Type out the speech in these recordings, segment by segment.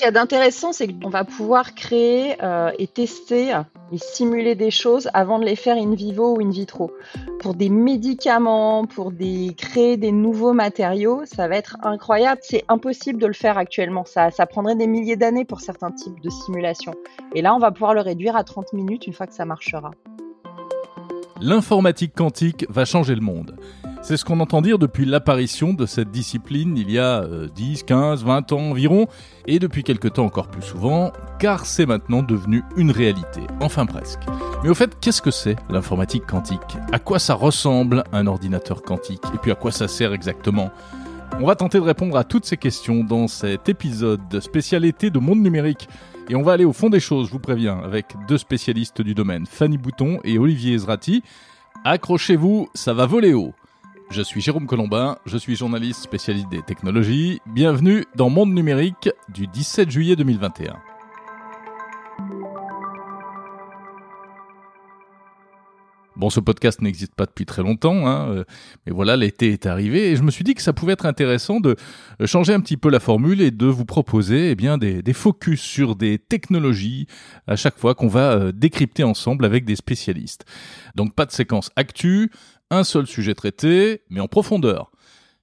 qu'il y a d'intéressant, c'est qu'on va pouvoir créer euh, et tester et simuler des choses avant de les faire in vivo ou in vitro. Pour des médicaments, pour créer des nouveaux matériaux, ça va être incroyable. C'est impossible de le faire actuellement. Ça, ça prendrait des milliers d'années pour certains types de simulations. Et là, on va pouvoir le réduire à 30 minutes une fois que ça marchera. L'informatique quantique va changer le monde. C'est ce qu'on entend dire depuis l'apparition de cette discipline il y a 10, 15, 20 ans environ, et depuis quelque temps encore plus souvent, car c'est maintenant devenu une réalité, enfin presque. Mais au fait, qu'est-ce que c'est l'informatique quantique? À quoi ça ressemble un ordinateur quantique? Et puis à quoi ça sert exactement? On va tenter de répondre à toutes ces questions dans cet épisode de spécialité de monde numérique. Et on va aller au fond des choses, je vous préviens, avec deux spécialistes du domaine, Fanny Bouton et Olivier Ezrati. Accrochez-vous, ça va voler haut. Je suis Jérôme Colombin, je suis journaliste spécialiste des technologies. Bienvenue dans Monde Numérique du 17 juillet 2021. Bon, ce podcast n'existe pas depuis très longtemps, hein, euh, mais voilà, l'été est arrivé et je me suis dit que ça pouvait être intéressant de changer un petit peu la formule et de vous proposer eh bien, des, des focus sur des technologies à chaque fois qu'on va euh, décrypter ensemble avec des spécialistes. Donc pas de séquence actu, un seul sujet traité, mais en profondeur.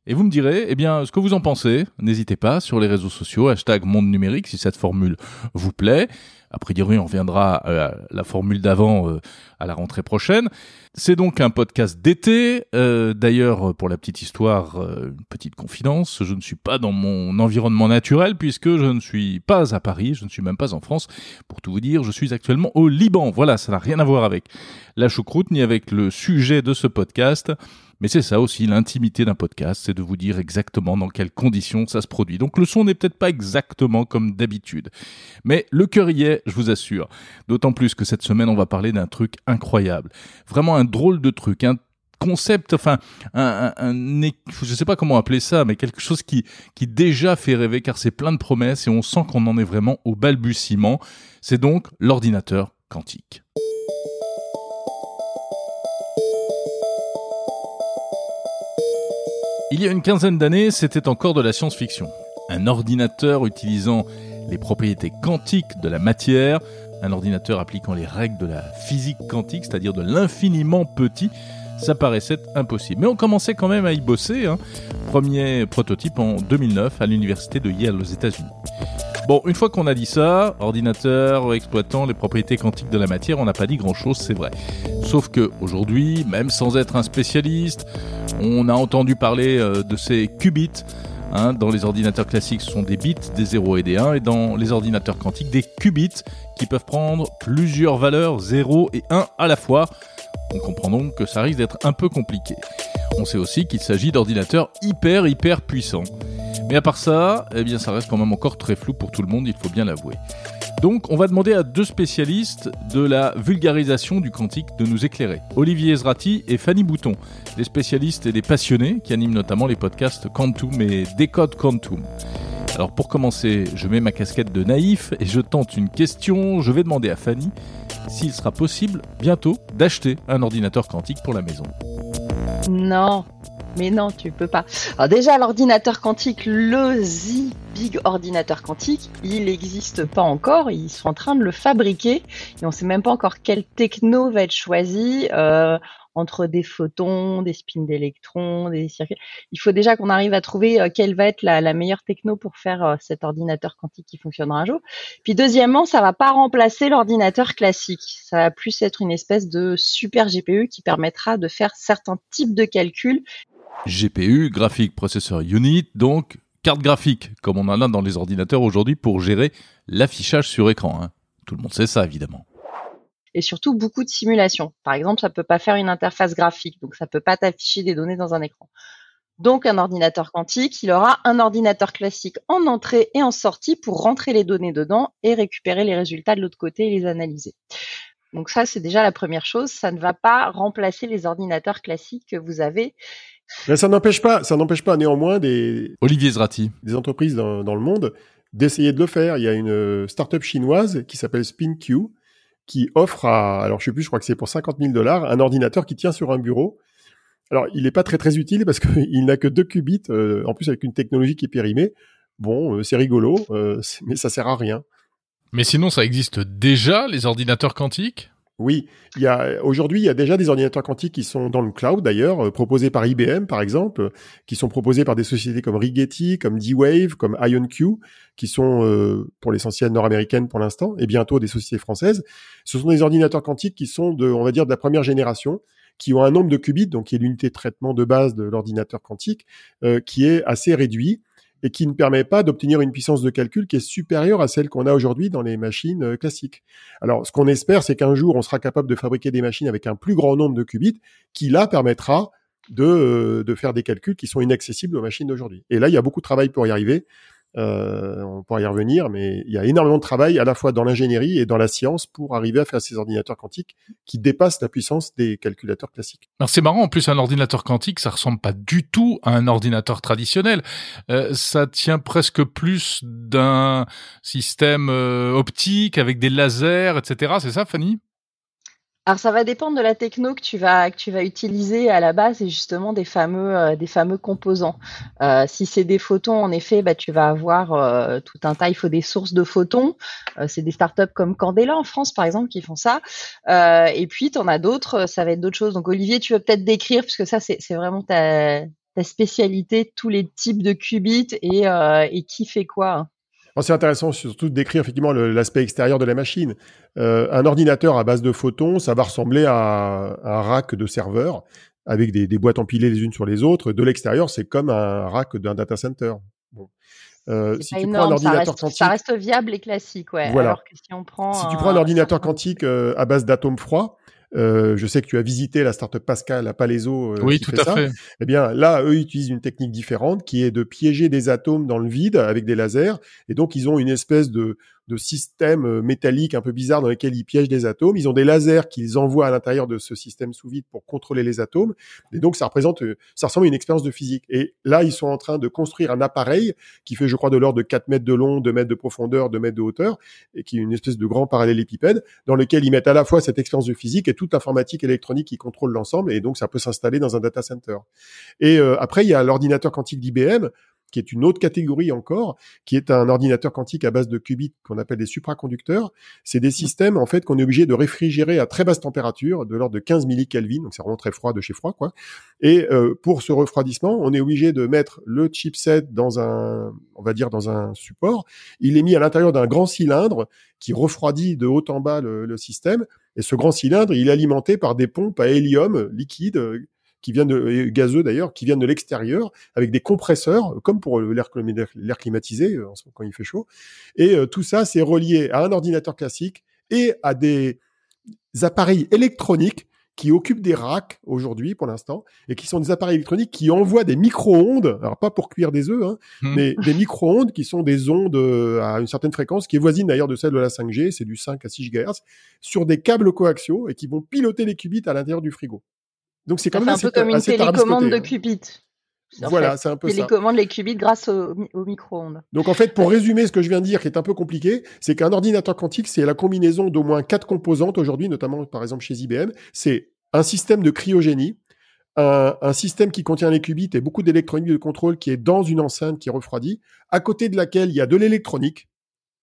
Et vous me direz, eh bien, ce que vous en pensez. N'hésitez pas sur les réseaux sociaux, hashtag monde numérique, si cette formule vous plaît. A priori, on reviendra à la formule d'avant euh, à la rentrée prochaine. C'est donc un podcast d'été. Euh, d'ailleurs, pour la petite histoire, euh, une petite confidence, je ne suis pas dans mon environnement naturel puisque je ne suis pas à Paris, je ne suis même pas en France. Pour tout vous dire, je suis actuellement au Liban. Voilà, ça n'a rien à voir avec la choucroute ni avec le sujet de ce podcast. Mais c'est ça aussi l'intimité d'un podcast, c'est de vous dire exactement dans quelles conditions ça se produit. Donc le son n'est peut-être pas exactement comme d'habitude. Mais le cœur y est, je vous assure. D'autant plus que cette semaine, on va parler d'un truc incroyable. Vraiment un drôle de truc, un concept, enfin, un, un, un, je sais pas comment appeler ça, mais quelque chose qui, qui déjà fait rêver car c'est plein de promesses et on sent qu'on en est vraiment au balbutiement. C'est donc l'ordinateur quantique. Il y a une quinzaine d'années, c'était encore de la science-fiction. Un ordinateur utilisant les propriétés quantiques de la matière, un ordinateur appliquant les règles de la physique quantique, c'est-à-dire de l'infiniment petit, ça paraissait impossible. Mais on commençait quand même à y bosser. Hein. Premier prototype en 2009 à l'université de Yale aux États-Unis. Bon, une fois qu'on a dit ça, ordinateur exploitant les propriétés quantiques de la matière, on n'a pas dit grand-chose, c'est vrai. Sauf que aujourd'hui, même sans être un spécialiste, on a entendu parler euh, de ces qubits. Hein, dans les ordinateurs classiques, ce sont des bits, des 0 et des 1, et dans les ordinateurs quantiques, des qubits qui peuvent prendre plusieurs valeurs 0 et 1 à la fois. On comprend donc que ça risque d'être un peu compliqué. On sait aussi qu'il s'agit d'ordinateurs hyper hyper puissants. Mais à part ça, eh bien, ça reste quand même encore très flou pour tout le monde, il faut bien l'avouer. Donc, on va demander à deux spécialistes de la vulgarisation du quantique de nous éclairer. Olivier Ezrati et Fanny Bouton, des spécialistes et des passionnés qui animent notamment les podcasts Quantum et Décode Quantum. Alors, pour commencer, je mets ma casquette de naïf et je tente une question. Je vais demander à Fanny s'il sera possible bientôt d'acheter un ordinateur quantique pour la maison. Non, mais non, tu peux pas. Alors déjà, l'ordinateur quantique, le Z Big ordinateur quantique, il n'existe pas encore. Ils sont en train de le fabriquer et on sait même pas encore quelle techno va être choisie. Euh, entre des photons, des spins d'électrons, des circuits. Il faut déjà qu'on arrive à trouver euh, quelle va être la, meilleure techno pour faire euh, cet ordinateur quantique qui fonctionnera un jour. Puis deuxièmement, ça va pas remplacer l'ordinateur classique. Ça va plus être une espèce de super GPU qui permettra de faire certains types de calculs GPU, Graphic Processor Unit, donc carte graphique, comme on en a dans les ordinateurs aujourd'hui pour gérer l'affichage sur écran. Hein. Tout le monde sait ça, évidemment. Et surtout beaucoup de simulations. Par exemple, ça peut pas faire une interface graphique, donc ça peut pas t'afficher des données dans un écran. Donc un ordinateur quantique, il aura un ordinateur classique en entrée et en sortie pour rentrer les données dedans et récupérer les résultats de l'autre côté et les analyser. Donc ça, c'est déjà la première chose. Ça ne va pas remplacer les ordinateurs classiques que vous avez mais ça n'empêche pas, ça n'empêche pas néanmoins des Olivier Zrati, des entreprises dans, dans le monde d'essayer de le faire. Il y a une euh, start-up chinoise qui s'appelle SpinQ qui offre à, alors je sais plus, je crois que c'est pour 50 000 dollars, un ordinateur qui tient sur un bureau. Alors il n'est pas très très utile parce qu'il n'a que deux qubits, euh, en plus avec une technologie qui est périmée. bon, c'est rigolo, mais ça sert à rien. Mais sinon, ça existe déjà, les ordinateurs quantiques? Oui, il y a aujourd'hui il y a déjà des ordinateurs quantiques qui sont dans le cloud d'ailleurs, euh, proposés par IBM par exemple, qui sont proposés par des sociétés comme Rigetti, comme D-Wave, comme IonQ, qui sont euh, pour l'essentiel nord-américaines pour l'instant, et bientôt des sociétés françaises. Ce sont des ordinateurs quantiques qui sont de, on va dire, de la première génération, qui ont un nombre de qubits, donc qui est l'unité de traitement de base de l'ordinateur quantique, euh, qui est assez réduit et qui ne permet pas d'obtenir une puissance de calcul qui est supérieure à celle qu'on a aujourd'hui dans les machines euh, classiques. Alors, ce qu'on espère, c'est qu'un jour, on sera capable de fabriquer des machines avec un plus grand nombre de qubits, qui là permettra de, euh, de faire des calculs qui sont inaccessibles aux machines d'aujourd'hui. Et là, il y a beaucoup de travail pour y arriver. Euh, on pourra y revenir, mais il y a énormément de travail à la fois dans l'ingénierie et dans la science pour arriver à faire ces ordinateurs quantiques qui dépassent la puissance des calculateurs classiques. Alors c'est marrant, en plus un ordinateur quantique, ça ressemble pas du tout à un ordinateur traditionnel. Euh, ça tient presque plus d'un système euh, optique avec des lasers, etc. C'est ça, Fanny? Alors ça va dépendre de la techno que tu vas que tu vas utiliser à la base et justement des fameux euh, des fameux composants. Euh, si c'est des photons, en effet, bah, tu vas avoir euh, tout un tas. Il faut des sources de photons. c'est des startups comme Candela en France par exemple qui font ça. et puis tu en as d'autres. Ça va être d'autres choses. Donc Olivier, tu veux peut-être décrire puisque ça c'est vraiment ta ta spécialité, tous les types de qubits et, et qui fait quoi. Hein. C'est intéressant surtout de décrire effectivement l'aspect extérieur de la machine. Euh, un ordinateur à base de photons, ça va ressembler à, un rack de serveurs avec des, boîtes empilées les unes sur les autres. De l'extérieur, c'est comme un rack d'un data center. Euh, si tu prends un ordinateur quantique, ça reste viable et classique, ouais. Alors que si on prend, si tu prends un ordinateur quantique euh, à base d'atomes froids, euh, je sais que tu as visité la startup Pascal à Palaiso. Euh, oui, tout à fait. Eh bien, là, eux utilisent une technique différente qui est de piéger des atomes dans le vide avec des lasers. Et donc, ils ont une espèce de, de système euh, métallique un peu bizarre dans lequel ils piègent des atomes. Ils ont des lasers qu'ils envoient à l'intérieur de ce système sous vide pour contrôler les atomes. Et donc, ça représente, euh, ça ressemble à une expérience de physique. Et là, ils sont en train de construire un appareil qui fait, je crois, de l'ordre de 4 mètres de long, 2 mètres de profondeur, 2 mètres de hauteur, et qui est une espèce de grand parallélépipède dans lequel ils mettent à la fois cette expérience de physique et toute l'informatique électronique qui contrôle l'ensemble. Et donc, ça peut s'installer dans un data center. Et euh, après, il y a l'ordinateur quantique d'IBM qui est une autre catégorie encore, qui est un ordinateur quantique à base de qubits qu'on appelle des supraconducteurs. C'est des mmh. systèmes en fait qu'on est obligé de réfrigérer à très basse température, de l'ordre de 15 millikelvin, donc c'est vraiment très froid de chez froid quoi. Et euh, pour ce refroidissement, on est obligé de mettre le chipset dans un, on va dire dans un support. Il est mis à l'intérieur d'un grand cylindre qui refroidit de haut en bas le, le système. Et ce grand cylindre, il est alimenté par des pompes à hélium liquide qui viennent de, gazeux d'ailleurs, qui viennent de l'extérieur, avec des compresseurs, comme pour l'air climatisé euh, quand il fait chaud. Et euh, tout ça, c'est relié à un ordinateur classique et à des appareils électroniques qui occupent des racks aujourd'hui pour l'instant et qui sont des appareils électroniques qui envoient des micro-ondes, alors pas pour cuire des œufs, hein, hmm. mais des micro-ondes qui sont des ondes euh, à une certaine fréquence qui est voisine d'ailleurs de celle de la 5G, c'est du 5 à 6 GHz, sur des câbles coaxiaux et qui vont piloter les qubits à l'intérieur du frigo. Donc c'est quand même un peu comme une télécommande de hein. qubits. Voilà, c'est un peu télécommande les qubits grâce au, micro-ondes. Donc en fait, pour résumer ce que je viens de dire, qui est un peu compliqué, c'est qu'un ordinateur quantique, c'est la combinaison d'au moins quatre composantes aujourd'hui, notamment par exemple chez IBM. C'est un système de cryogénie, un, un, système qui contient les qubits et beaucoup d'électronique de contrôle qui est dans une enceinte qui refroidit, à côté de laquelle il y a de l'électronique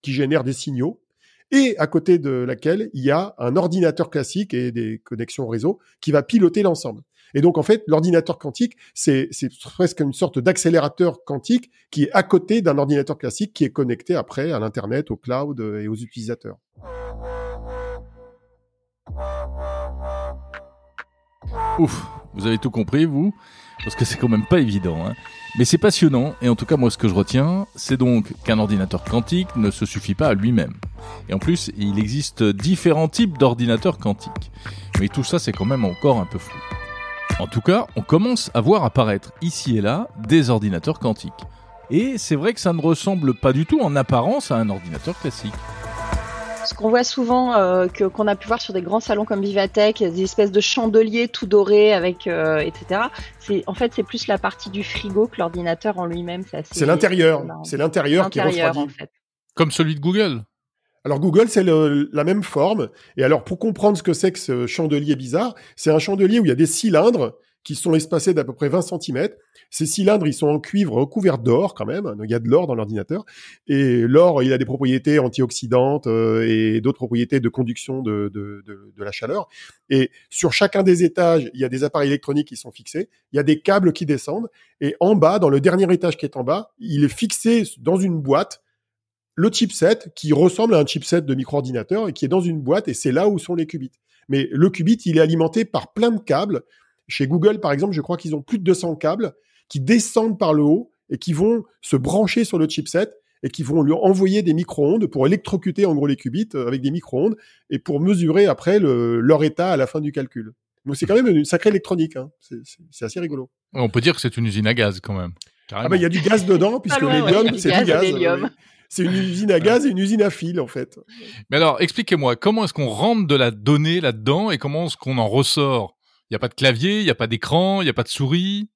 qui génère des signaux, et à côté de laquelle il y a un ordinateur classique et des connexions réseau qui va piloter l'ensemble. Et donc, en fait, l'ordinateur quantique, c'est presque une sorte d'accélérateur quantique qui est à côté d'un ordinateur classique qui est connecté après à l'Internet, au cloud et aux utilisateurs. Ouf, vous avez tout compris, vous Parce que c'est quand même pas évident. Hein mais c'est passionnant, et en tout cas moi ce que je retiens, c'est donc qu'un ordinateur quantique ne se suffit pas à lui-même. Et en plus, il existe différents types d'ordinateurs quantiques. Mais tout ça c'est quand même encore un peu flou. En tout cas, on commence à voir apparaître ici et là des ordinateurs quantiques. Et c'est vrai que ça ne ressemble pas du tout en apparence à un ordinateur classique ce qu'on voit souvent, euh, que qu'on a pu voir sur des grands salons comme Vivatech, des espèces de chandeliers tout dorés avec, euh, etc. C'est en fait c'est plus la partie du frigo que l'ordinateur en lui-même. C'est l'intérieur, c'est l'intérieur qui refroidit. En fait. Comme celui de Google. Alors Google, c'est la même forme. Et alors pour comprendre ce que c'est que ce chandelier bizarre, c'est un chandelier où il y a des cylindres qui sont espacés d'à peu près 20 cm. Ces cylindres, ils sont en cuivre recouverts d'or quand même. Il y a de l'or dans l'ordinateur. Et l'or, il a des propriétés antioxydantes euh, et d'autres propriétés de conduction de, de, la chaleur. Et sur chacun des étages, il y a des appareils électroniques qui sont fixés. Il y a des câbles qui descendent. Et en bas, dans le dernier étage qui est en bas, il est fixé dans une boîte le chipset qui ressemble à un chipset de micro-ordinateur et qui est dans une boîte et c'est là où sont les qubits. Mais le qubit, il est alimenté par plein de câbles chez Google, par exemple, je crois qu'ils ont plus de 200 câbles qui descendent par le haut et qui vont se brancher sur le chipset et qui vont lui envoyer des micro-ondes pour électrocuter en gros les qubits euh, avec des micro-ondes et pour mesurer après le, leur état à la fin du calcul. Donc c'est quand même une sacrée électronique. Hein. C'est assez rigolo. On peut dire que c'est une usine à gaz quand même. Ah bah il y a du gaz dedans puisque l'hélium c'est du gaz. C'est une usine à gaz et une usine à fil en fait. Mais alors expliquez-moi comment est-ce qu'on rentre de la donnée là-dedans et comment est-ce qu'on en ressort? Il n'y a pas de clavier, il n'y a pas d'écran, il n'y a pas de souris.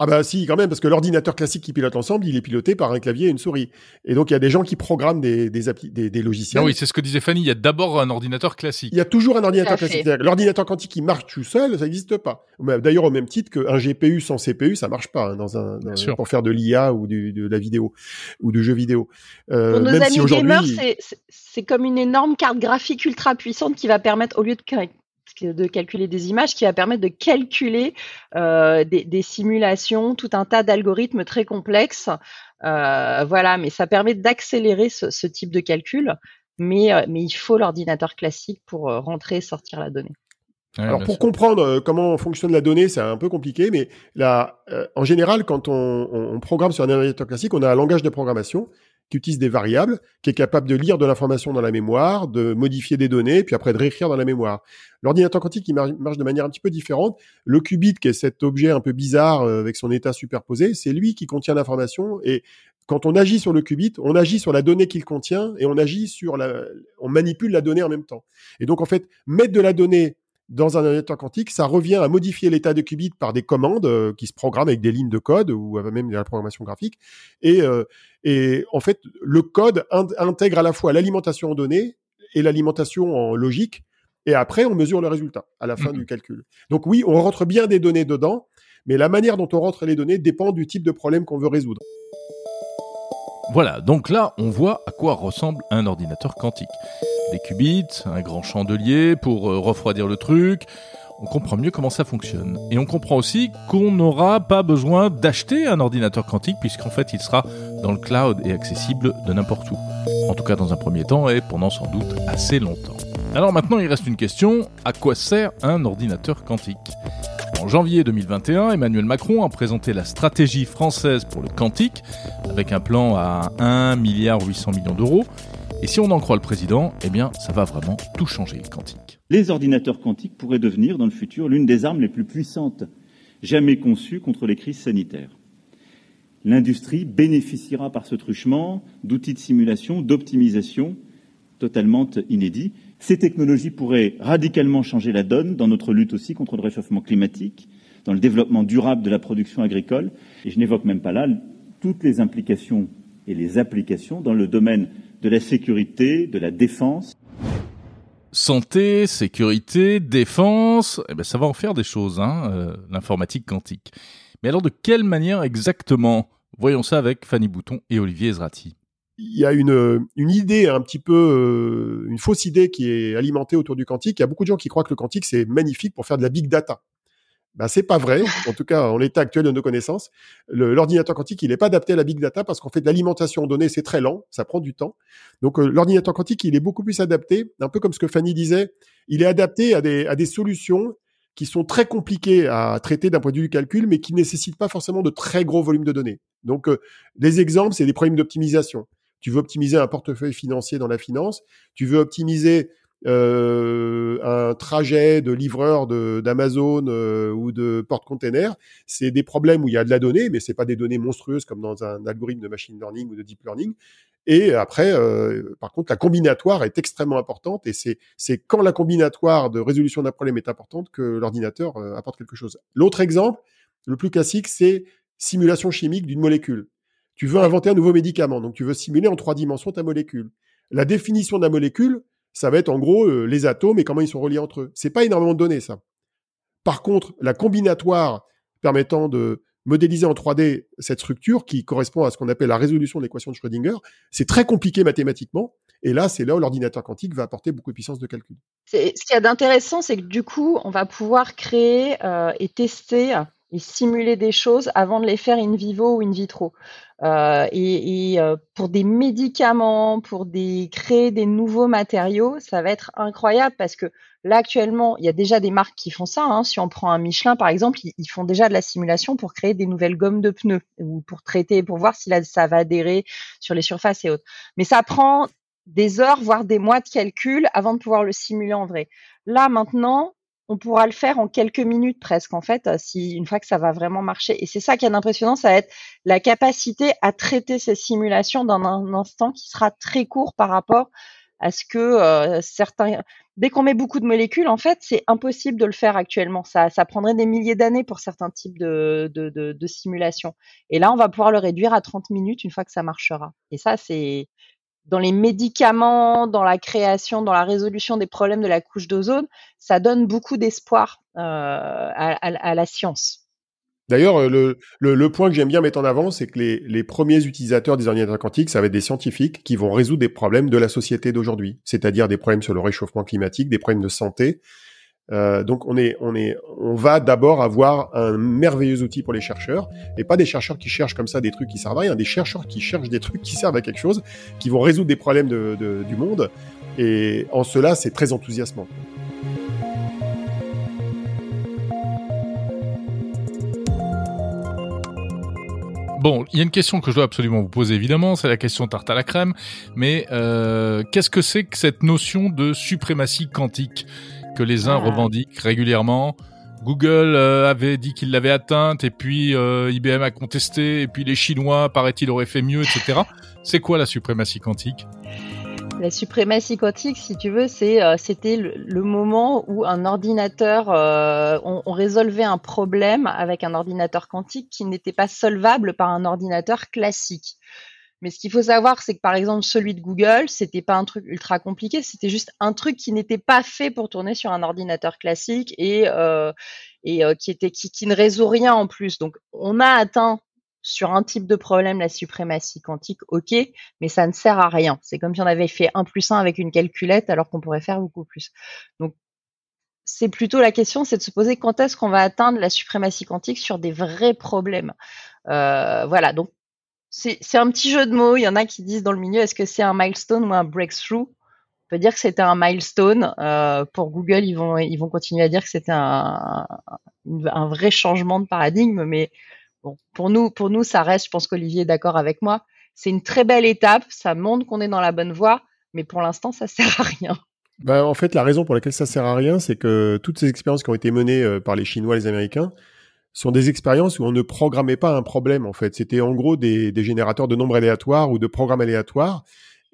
Ah bah si, quand même, parce que l'ordinateur classique qui pilote l'ensemble, il est piloté par un clavier et une souris. Et donc il y a des gens qui programment des, des, des, des logiciels. Ah oui, c'est ce que disait Fanny, il y a d'abord un ordinateur classique. Il y a toujours un ordinateur classique. L'ordinateur quantique qui marche tout seul, ça n'existe pas. D'ailleurs, au même titre qu'un GPU sans CPU, ça marche pas hein, dans un, pour faire de l'IA ou du, de la vidéo ou du jeu vidéo. Euh, pour nos amis gamers, c'est comme une énorme carte graphique ultra puissante qui va permettre, au lieu de de calculer des images qui va permettre de calculer euh, des, simulations, tout un tas d'algorithmes très complexes. Euh, voilà, mais ça permet d'accélérer ce, type de calcul. Mais, euh, mais il faut l'ordinateur classique pour rentrer et sortir la donnée. Alors pour comprendre comment fonctionne la donnée, c'est un peu compliqué, mais là, en général, quand on, on, programme sur un ordinateur classique, on a un langage de programmation qui utilise des variables, qui est capable de lire de l'information dans la mémoire, de modifier des données, puis après de réécrire dans la mémoire. L'ordinateur quantique, il marche de manière un petit peu différente. Le qubit, qui est cet objet un peu bizarre euh, avec son état superposé, c'est lui qui contient l'information et quand on agit sur le qubit, on agit sur la donnée qu'il contient et on agit sur la, on manipule la donnée en même temps. Et donc, en fait, mettre de la donnée dans un ordinateur quantique, ça revient à modifier l'état de qubit par des commandes euh, qui se programment avec des lignes de code ou même de la programmation graphique. Et, euh, et en fait, le code intègre à la fois l'alimentation en données et l'alimentation en logique. Et après, on mesure le résultat à la fin mmh du calcul. Donc oui, on rentre bien des données dedans, mais la manière dont on rentre les données dépend du type de problème qu'on veut résoudre. Voilà, donc là, on voit à quoi ressemble un ordinateur quantique des qubits, un grand chandelier pour euh, refroidir le truc. On comprend mieux comment ça fonctionne. Et on comprend aussi qu'on n'aura pas besoin d'acheter un ordinateur quantique puisqu'en fait il sera dans le cloud et accessible de n'importe où. En tout cas dans un premier temps et pendant sans doute assez longtemps. Alors maintenant il reste une question, à quoi sert un ordinateur quantique? En janvier 2021, Emmanuel Macron a présenté la stratégie française pour le quantique, avec un plan à 1,8 milliard d'euros. Et si on en croit le président, eh bien, ça va vraiment tout changer, le quantique. Les ordinateurs quantiques pourraient devenir, dans le futur, l'une des armes les plus puissantes jamais conçues contre les crises sanitaires. L'industrie bénéficiera par ce truchement d'outils de simulation, d'optimisation totalement inédits. Ces technologies pourraient radicalement changer la donne dans notre lutte aussi contre le réchauffement climatique, dans le développement durable de la production agricole. Et je n'évoque même pas là toutes les implications et les applications dans le domaine de la sécurité, de la défense. Santé, sécurité, défense, eh ben ça va en faire des choses, hein, euh, l'informatique quantique. Mais alors de quelle manière exactement? Voyons ça avec Fanny Bouton et Olivier Ezrati. Il y a une, une idée un petit peu, euh, une fausse idée qui est alimentée autour du quantique. Il y a beaucoup de gens qui croient que le quantique c'est magnifique pour faire de la big data. Ben, c'est pas vrai. En tout cas, en l'état actuel de nos connaissances, l'ordinateur quantique, il n'est pas adapté à la big data parce qu'en fait, l'alimentation en données, c'est très lent, ça prend du temps. Donc, euh, l'ordinateur quantique, il est beaucoup plus adapté, un peu comme ce que Fanny disait, il est adapté à des, à des solutions qui sont très compliquées à traiter d'un point de vue du calcul, mais qui nécessitent pas forcément de très gros volumes de données. Donc, euh, des exemples, c'est des problèmes d'optimisation. Tu veux optimiser un portefeuille financier dans la finance, tu veux optimiser euh, un trajet de livreur d'Amazon euh, ou de porte-container, c'est des problèmes où il y a de la donnée, mais c'est pas des données monstrueuses comme dans un algorithme de machine learning ou de deep learning. Et après, euh, par contre, la combinatoire est extrêmement importante et c'est quand la combinatoire de résolution d'un problème est importante que l'ordinateur apporte quelque chose. L'autre exemple, le plus classique, c'est simulation chimique d'une molécule. Tu veux inventer un nouveau médicament, donc tu veux simuler en trois dimensions ta molécule. La définition de la molécule, ça va être en gros euh, les atomes et comment ils sont reliés entre eux. C'est pas énormément de données, ça. Par contre, la combinatoire permettant de modéliser en 3D cette structure qui correspond à ce qu'on appelle la résolution de l'équation de Schrödinger, c'est très compliqué mathématiquement. Et là, c'est là où l'ordinateur quantique va apporter beaucoup de puissance de calcul. Ce qu'il y a d'intéressant, c'est que du coup, on va pouvoir créer euh, et tester et simuler des choses avant de les faire in vivo ou in vitro. Euh, et, euh, pour des médicaments, pour créer des nouveaux matériaux, ça va être incroyable parce que là actuellement, il y a déjà des marques qui font ça. Hein. Si on prend un Michelin par exemple, ils, font déjà de la simulation pour créer des nouvelles gommes de pneus ou pour traiter, pour voir si ça va adhérer sur les surfaces et autres. Mais ça prend des heures, voire des mois de calcul avant de pouvoir le simuler en vrai. Là maintenant, on pourra le faire en quelques minutes presque en fait, si une fois que ça va vraiment marcher. Et c'est ça qui est impressionnant, ça va être la capacité à traiter ces simulations dans un instant qui sera très court par rapport à ce que euh, certains. Dès qu'on met beaucoup de molécules, en fait, c'est impossible de le faire actuellement. Ça, prendrait des milliers d'années pour certains types de simulations. Et là, on va pouvoir le réduire à 30 minutes une fois que ça marchera. Et ça, c'est dans les médicaments, dans la création, dans la résolution des problèmes de la couche d'ozone, ça donne beaucoup d'espoir euh, à, la science. D'ailleurs, le, le, point que j'aime bien mettre en avant, c'est que les, les, premiers utilisateurs des ordinateurs quantiques, ça va être des scientifiques qui vont résoudre des problèmes de la société d'aujourd'hui, c'est-à-dire des problèmes sur le réchauffement climatique, des problèmes de santé, euh, donc on est, on est, on va d'abord avoir un merveilleux outil pour les chercheurs et pas des chercheurs qui cherchent comme ça des trucs qui servent à rien, des chercheurs qui cherchent des trucs qui servent à quelque chose, qui vont résoudre des problèmes du monde. Et en cela, c'est très enthousiasmant. Bon, il y a une question que je dois absolument vous poser, évidemment, c'est la question tarte à la crème. Mais euh, qu'est-ce que c'est que cette notion de suprématie quantique? Que les uns ah. revendiquent régulièrement. Google euh, avait dit qu'il l'avait atteinte, et puis euh, IBM a contesté, et puis les Chinois, paraît-il, auraient fait mieux, etc. C'est quoi la suprématie quantique? La suprématie quantique, si tu veux, c'est euh, c'était le, moment où un ordinateur, on, on, résolvait un problème avec un ordinateur quantique qui n'était pas solvable par un ordinateur classique. Mais ce qu'il faut savoir, c'est que par exemple, celui de Google, c'était pas un truc ultra compliqué, c'était juste un truc qui n'était pas fait pour tourner sur un ordinateur classique et, euh, et euh, qui, était, qui, qui ne résout rien en plus. Donc, on a atteint sur un type de problème la suprématie quantique, ok, mais ça ne sert à rien. C'est comme si on avait fait 1 plus 1 avec une calculette alors qu'on pourrait faire beaucoup plus. Donc, c'est plutôt la question, c'est de se poser quand est-ce qu'on va atteindre la suprématie quantique sur des vrais problèmes. Euh, voilà, donc c'est un petit jeu de mots. Il y en a qui disent dans le milieu, est-ce que c'est un milestone ou un breakthrough? On peut dire que c'était un milestone. Euh, pour Google, ils vont, ils continuer à dire que c'était un, vrai changement de paradigme. Mais bon, pour nous, ça reste. Je pense qu'Olivier est d'accord avec moi. C'est une très belle étape. Ça montre qu'on est dans la bonne voie. Mais pour l'instant, ça sert à rien. Bah, en fait, la raison pour laquelle ça sert à rien, c'est que toutes ces expériences qui ont été menées euh, par les Chinois et les Américains, sont des expériences où on ne programmait pas un problème en fait. C'était en gros des, des, générateurs de nombres aléatoires ou de programmes aléatoires.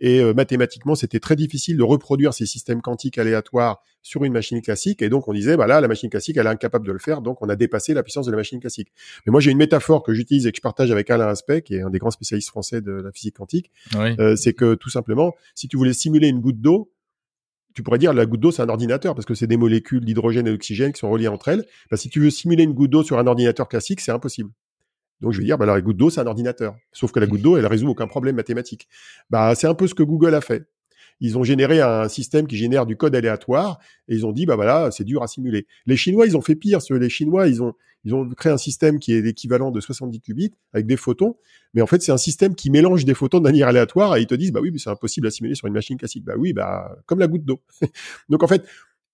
Et euh, mathématiquement, c'était très difficile de reproduire ces systèmes quantiques aléatoires sur une machine classique. Et donc, on disait, bah là, la machine classique, elle est incapable de le faire. Donc, on a dépassé la puissance de la machine classique. Mais moi, j'ai une métaphore que j'utilise et que je partage avec Alain Aspect, qui est un des grands spécialistes français de la physique quantique. Euh, c'est que tout simplement, si tu voulais simuler une goutte d'eau, tu pourrais dire la goutte d'eau c'est un ordinateur parce que c'est des molécules d'hydrogène et d'oxygène qui sont reliées entre elles. Bah, si tu veux simuler une goutte d'eau sur un ordinateur classique, c'est impossible. Donc je vais dire, bah, la goutte d'eau c'est un ordinateur. Sauf que la goutte d'eau elle résout aucun problème mathématique. Bah c'est un peu ce que Google a fait ils ont généré un système qui génère du code aléatoire et ils ont dit bah voilà c'est dur à simuler. Les Chinois ils ont fait pire, les Chinois ils ont ils ont créé un système qui est l'équivalent de 70 qubits avec des photons, mais en fait c'est un système qui mélange des photons de manière aléatoire et ils te disent bah oui mais c'est impossible à simuler sur une machine classique. Bah oui bah comme la goutte d'eau. Donc en fait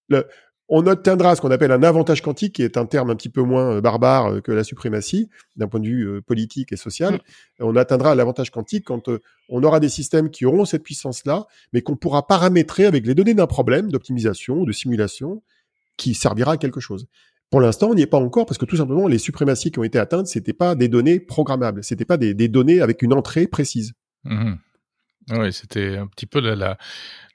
le, on atteindra ce qu'on appelle un avantage quantique, qui est un terme un petit peu moins euh, barbare euh, que la suprématie, d'un point de vue euh, politique et social. Mm. On atteindra l'avantage quantique quand on aura des systèmes qui auront cette puissance-là, mais qu'on pourra paramétrer avec les données d'un problème d'optimisation ou de simulation qui servira à quelque chose. Pour l'instant, on n'y est pas encore parce que tout simplement, les suprématies qui ont été atteintes, c'était pas des données programmables, c'était pas des, données avec une entrée précise. Mm-hmm. Oui, c'était un petit peu la,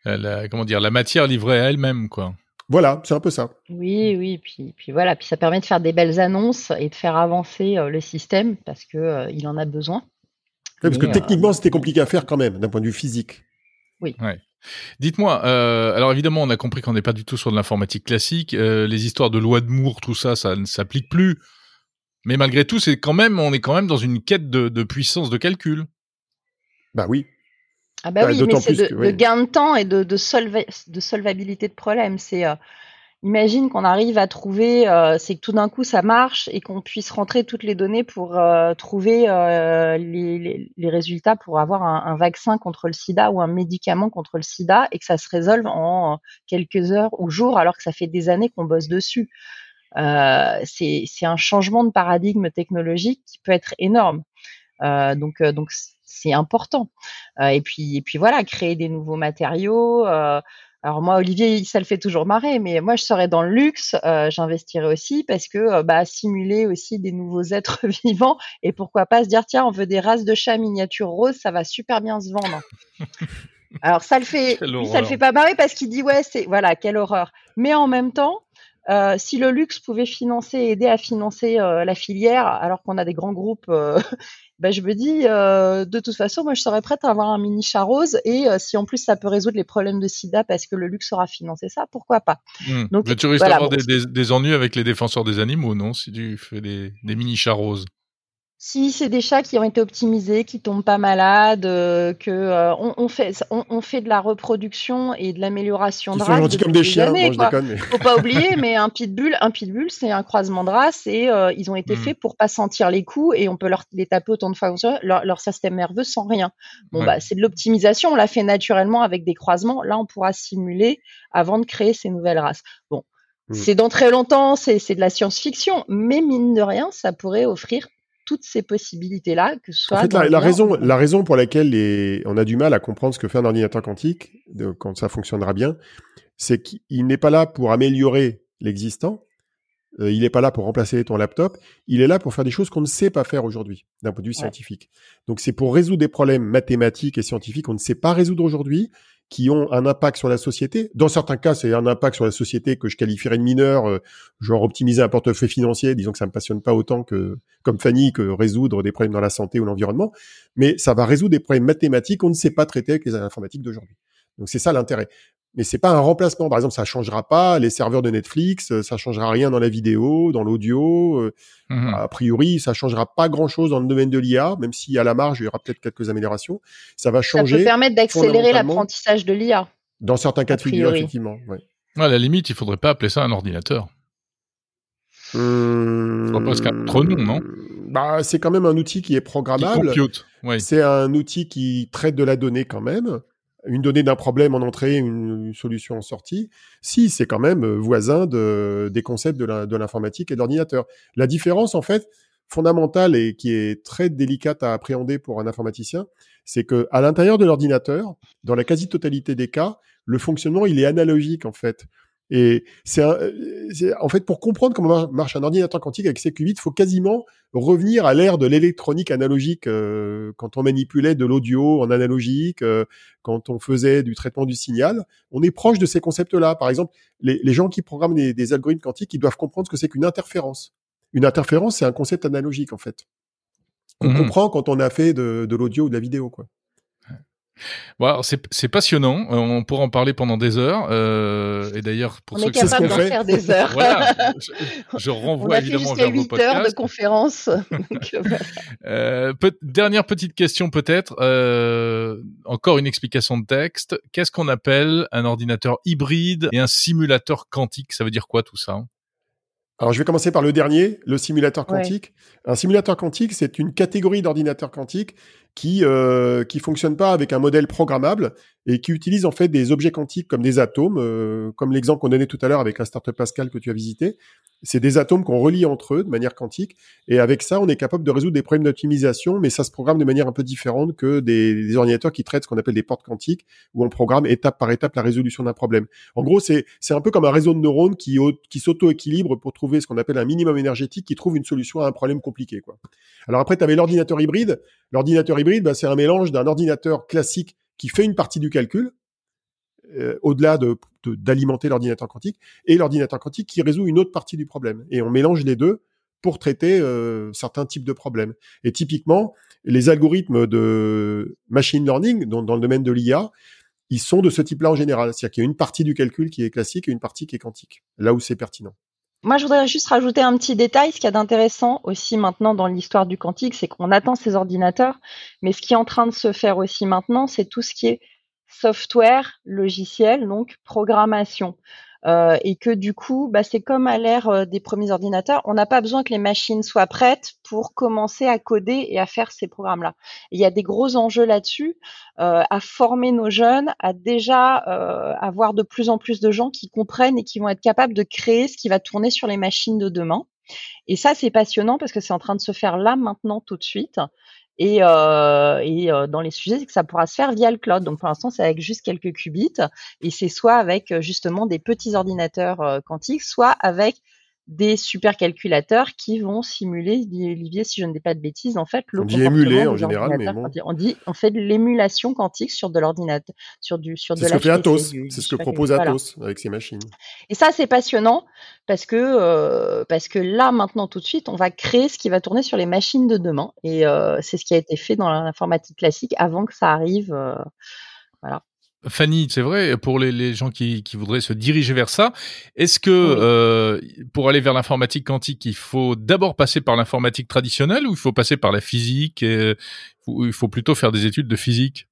la, comment dire, la matière livrée à elle-même, quoi. Voilà, c'est un peu ça. Oui, oui, puis, puis voilà, puis ça permet de faire des belles annonces et de faire avancer euh, le système parce que euh, il en a besoin. parce que techniquement, euh, c'était compliqué à faire quand même, d'un point de vue physique. Oui. Dites-moi, euh, alors évidemment, on a compris qu'on n'est pas du tout sur de l'informatique classique. Euh, les histoires de loi de Moore, tout ça, ça ne s'applique plus. Mais malgré tout, c'est quand même, on est quand même dans une quête de, puissance de calcul. Bah oui. Ah bah, bah oui, mais c'est de, gain de temps et de, de, de solvabilité de problèmes. C'est euh, imagine qu'on arrive à trouver, euh, c'est que tout d'un coup ça marche et qu'on puisse rentrer toutes les données pour euh, trouver les, les, résultats pour avoir un, un, vaccin contre le sida ou un médicament contre le sida et que ça se résolve en quelques heures ou jours alors que ça fait des années qu'on bosse dessus. c'est un changement de paradigme technologique qui peut être énorme. donc donc c'est important. et puis et puis voilà, créer des nouveaux matériaux. Alors moi, Olivier, ça le fait toujours marrer, mais moi, je serais dans le luxe, euh, j'investirais aussi parce que euh, bah, simuler aussi des nouveaux êtres vivants et pourquoi pas se dire tiens, on veut des races de chats miniatures roses, ça va super bien se vendre. Alors ça le fait, lui, ça le fait pas marrer parce qu'il dit ouais, c'est voilà, quelle horreur. Mais en même temps, euh, si le luxe pouvait financer, aider à financer euh, la filière, alors qu'on a des grands groupes, euh, ben je me dis, de toute façon, moi, je serais prête à avoir un mini chat rose. Et si en plus ça peut résoudre les problèmes de SIDA parce que le luxe aura financé ça, pourquoi pas? Mmh. Donc, Mais tu risques d'avoir des, ennuis avec les défenseurs des animaux, non Si tu fais des, des mini chats roses? Si c'est des chats qui ont été optimisés, qui tombent pas malades, euh, que euh, on, fait on, fait de la reproduction et de l'amélioration de race. comme des chiens, années, Faut pas oublier, mais un pitbull, un pitbull, c'est un croisement de race et euh, ils ont été hmm. faits pour pas sentir les coups et on peut leur les taper autant de fois leur, leur système nerveux sans rien. Bon bah c'est de l'optimisation, on l'a fait naturellement avec des croisements. Là on pourra simuler avant de créer ces nouvelles races. Bon. Hmm. C'est dans très longtemps, c'est de la science-fiction, mais mine de rien, ça pourrait offrir toutes ces possibilités-là, que ce soit. En fait, la, raison, la raison pour laquelle les, on a du mal à comprendre ce que fait un ordinateur quantique, de, quand ça fonctionnera bien, c'est qu'il n'est pas là pour améliorer l'existant, euh, il n'est pas là pour remplacer ton laptop, il est là pour faire des choses qu'on ne sait pas faire aujourd'hui, d'un point de vue scientifique. Donc c'est pour résoudre des problèmes mathématiques et scientifiques qu'on ne sait pas résoudre aujourd'hui, qui ont un impact sur la société. Dans certains cas, c'est un impact sur la société que je qualifierais de mineur, euh, genre optimiser un portefeuille financier, disons que ça me passionne pas autant que, comme Fanny, que résoudre des problèmes dans la santé ou l'environnement. Mais ça va résoudre des problèmes mathématiques qu'on ne sait pas traiter avec les informatiques d'aujourd'hui. Donc c'est ça l'intérêt mais c'est pas un remplacement. Par exemple, ça changera pas les serveurs de Netflix, euh, ça changera rien dans la vidéo, dans l'audio. Euh, mmh a priori, ça changera pas grand chose dans le domaine de l'IA, même si à la marge, il y aura peut-être quelques améliorations. Ça va changer. Ça peut permettre d'accélérer l'apprentissage de l'IA. Dans certains cas de figure, effectivement. Ouais. À la limite, il faudrait pas appeler ça un ordinateur. Hum... Qu'un autre nom, non? Bah, c'est quand même un outil qui est programmable. C'est un outil qui traite de la donnée quand même une donnée d'un problème en entrée, une, solution en sortie, si c'est quand même euh, voisin de, des concepts de l'informatique et de l'ordinateur. La différence, en fait, fondamentale et qui est très délicate à appréhender pour un informaticien, c'est que à l'intérieur de l'ordinateur, dans la quasi-totalité des cas, le fonctionnement il est analogique en fait. Et c'est en fait pour comprendre comment marche un ordinateur quantique avec ces qubits, il faut quasiment revenir à l'ère de l'électronique analogique euh, quand on manipulait de l'audio en analogique, euh, quand on faisait du traitement du signal. On est proche de ces concepts-là. Par exemple, les, les gens qui programment des, des, algorithmes quantiques, ils doivent comprendre ce que c'est qu'une interférence. Une interférence, c'est un concept analogique en fait. On mmh comprend quand on a fait de, de l'audio ou de la vidéo, quoi. Bon, c'est passionnant. Euh, on pourra en parler pendent des heures. Euh, et d'ailleurs, pour on ceux est capable d'en faire des heures. voilà, je, renvoie on a évidemment fait jusqu'à 8 heures de conférence. euh, dernière petite question peut-être. Euh, encore une explication de texte. Qu'est-ce qu'on appelle un ordinateur hybride et un simulateur quantique? Ça veut dire quoi tout ça? Alors, je vais commencer par le dernier, le simulateur quantique. Un simulateur quantique, c'est une catégorie d'ordinateur quantique qui euh, qui fonctionne pas avec un modèle programmable et qui utilise en fait des objets quantiques comme des atomes, euh, comme l'exemple qu'on donnait tout à l'heure avec la startup Pascal que tu as visité. C'est des atomes qu'on relie entre eux de manière quantique et avec ça, on est capable de résoudre des problèmes d'optimisation, mais ça se programme de manière un peu différente que des, des ordinateurs qui traitent ce qu'on appelle des portes quantiques où on programme étape par étape la résolution d'un problème. En gros, c'est c'est un peu comme un réseau de neurones qui qui s'auto-équilibre pour trouver ce qu'on appelle un minimum énergétique qui trouve une solution à un problème compliqué quoi. Alors après tu avais l'ordinateur hybride, l'ordinateur hybride bah, c'est un mélange d'un ordinateur classique qui fait une partie du calcul, euh, au-delà de, d'alimenter l'ordinateur quantique, et l'ordinateur quantique qui résout une autre partie du problème. Et on mélange les deux pour traiter euh, certains types de problèmes. Et typiquement, les algorithmes de machine learning, dans, dans le domaine de l'IA, ils sont de ce type-là en général. C'est-à-dire qu'il y a une partie du calcul qui est classique et une partie qui est quantique, là où c'est pertinent. Moi, je voudrais juste rajouter un petit détail. Ce qu'il y a d'intéressant aussi maintenant dans l'histoire du quantique, c'est qu'on attend ces ordinateurs, mais ce qui est en train de se faire aussi maintenant, c'est tout ce qui est software, logiciel, donc programmation. Euh, et que du coup, bah, c'est comme à l'ère euh, des premiers ordinateurs, on n'a pas besoin que les machines soient prêtes pour commencer à coder et à faire ces programmes-là. Il y a des gros enjeux là-dessus, euh, à former nos jeunes, à déjà avoir de plus en plus de gens qui comprennent et qui vont être capables de créer ce qui va tourner sur les machines de demain. Et ça, c'est passionnant parce que c'est en train de se faire là, maintenant, tout de suite. Et, euh, euh, dans les sujets, c'est que ça pourra se faire via le cloud. Donc pour l'instant, c'est avec juste quelques qubits. Et c'est soit avec justement des petits ordinateurs euh, quantiques, soit avec des supercalculateurs qui vont simuler, Olivier, si je ne dis pas de bêtises, en fait, le on dit émuler en général, mais bon. on dit on fait de l'émulation quantique sur de l'ordinateur, sur du sur de la. C'est ce que fait Atos, c'est ce que propose Atos avec ses machines. Et ça, c'est passionnant parce que euh, parce que là maintenant tout de suite, on va créer ce qui va tourner sur les machines de demain, et euh, c'est ce qui a été fait dans l'informatique classique avant que ça arrive. Euh, voilà. Fanny, c'est vrai, pour les, gens qui, voudraient se diriger vers ça, est-ce que euh, pour aller vers l'informatique quantique, il faut d'abord passer par l'informatique traditionnelle ou il faut passer par la physique et, ou il faut plutôt faire des études de physique?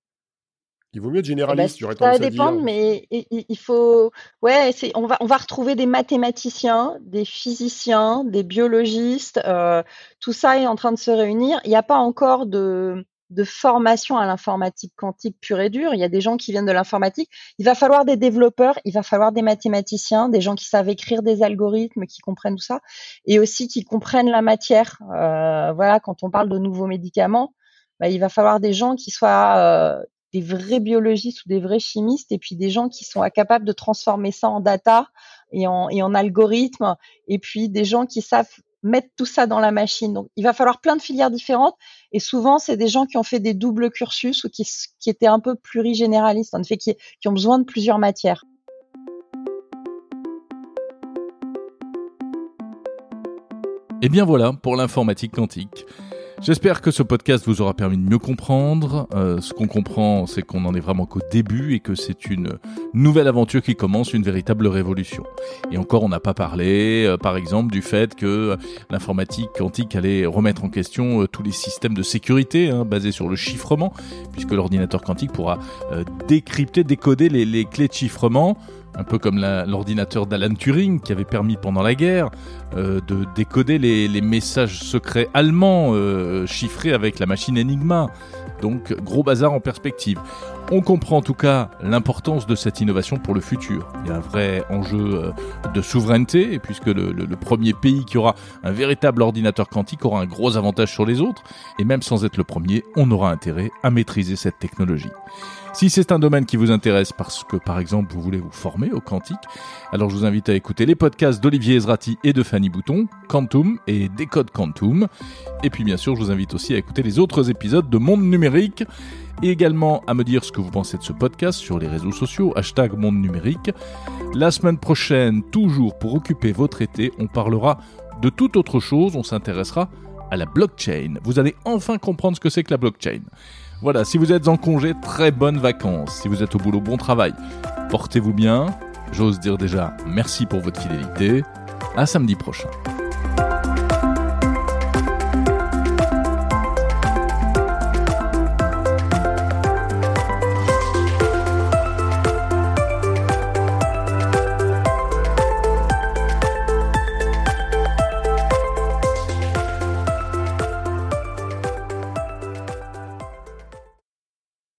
Il vaut mieux être généraliste, eh ben, Ça dépend, mais il, faut. Ouais, on va on va retrouver des mathématiciens, des physiciens, des biologistes. Euh, tout ça est en train de se réunir. Il n'y a pas encore de de formation à l'informatique quantique pure et dure. Il y a des gens qui viennent de l'informatique. Il va falloir des développeurs, il va falloir des mathématiciens, des gens qui savent écrire des algorithmes, qui comprennent tout ça, et aussi qui comprennent la matière. Euh, voilà, quand on parle de nouveaux médicaments, bah, il va falloir des gens qui soient euh, des vrais biologistes ou des vrais chimistes, et puis des gens qui sont capables de transformer ça en data et en, et en algorithmes, et puis des gens qui savent mettre tout ça dans la machine. Donc, il va falloir plein de filières différentes. Et souvent, c'est des gens qui ont fait des doubles cursus ou qui, étaient un peu plurigénéralistes, en qui, qui ont besoin de plusieurs matières. Et bien voilà pour l'informatique quantique. J'espère que ce podcast vous aura permis de mieux comprendre. Euh, ce qu'on comprend, c'est qu'on en est vraiment qu'au début et que c'est une nouvelle aventure qui commence, une véritable révolution. Et encore, on n'a pas parlé, euh, par exemple, du fait que l'informatique quantique allait remettre en question euh, tous les systèmes de sécurité hein, basés sur le chiffrement, puisque l'ordinateur quantique pourra décrypter, décoder les clés de chiffrement un peu comme l'ordinateur d'Alan Turing qui avait permis pendant la guerre euh, de décoder les, messages secrets allemands euh, chiffrés avec la machine Enigma. Donc gros bazar en perspective. On comprend en tout cas l'importance de cette innovation pour le futur. Il y a un vrai enjeu euh, de souveraineté, puisque le, le, premier pays qui aura un véritable ordinateur quantique aura un gros avantage sur les autres, et même sans être le premier, on aura intérêt à maîtriser cette technologie. Si c'est un domaine qui vous intéresse parce que par exemple vous voulez vous former au quantique, alors je vous invite à écouter les podcasts d'Olivier Ezrati et de Fanny Bouton, Quantum et Décode Quantum. Et puis bien sûr, je vous invite aussi à écouter les autres épisodes de Monde Numérique et également à me dire ce que vous pensez de ce podcast sur les réseaux sociaux, hashtag Monde Numérique. La semaine prochaine, toujours pour occuper votre été, on parlera de toute autre chose, on s'intéressera à la blockchain. Vous allez enfin comprendre ce que c'est que la blockchain. Voilà, si vous êtes en congé, très bonnes vacances. Si vous êtes au boulot, bon travail. Portez-vous bien. J'ose dire déjà merci pour votre fidélité. À samedi prochain.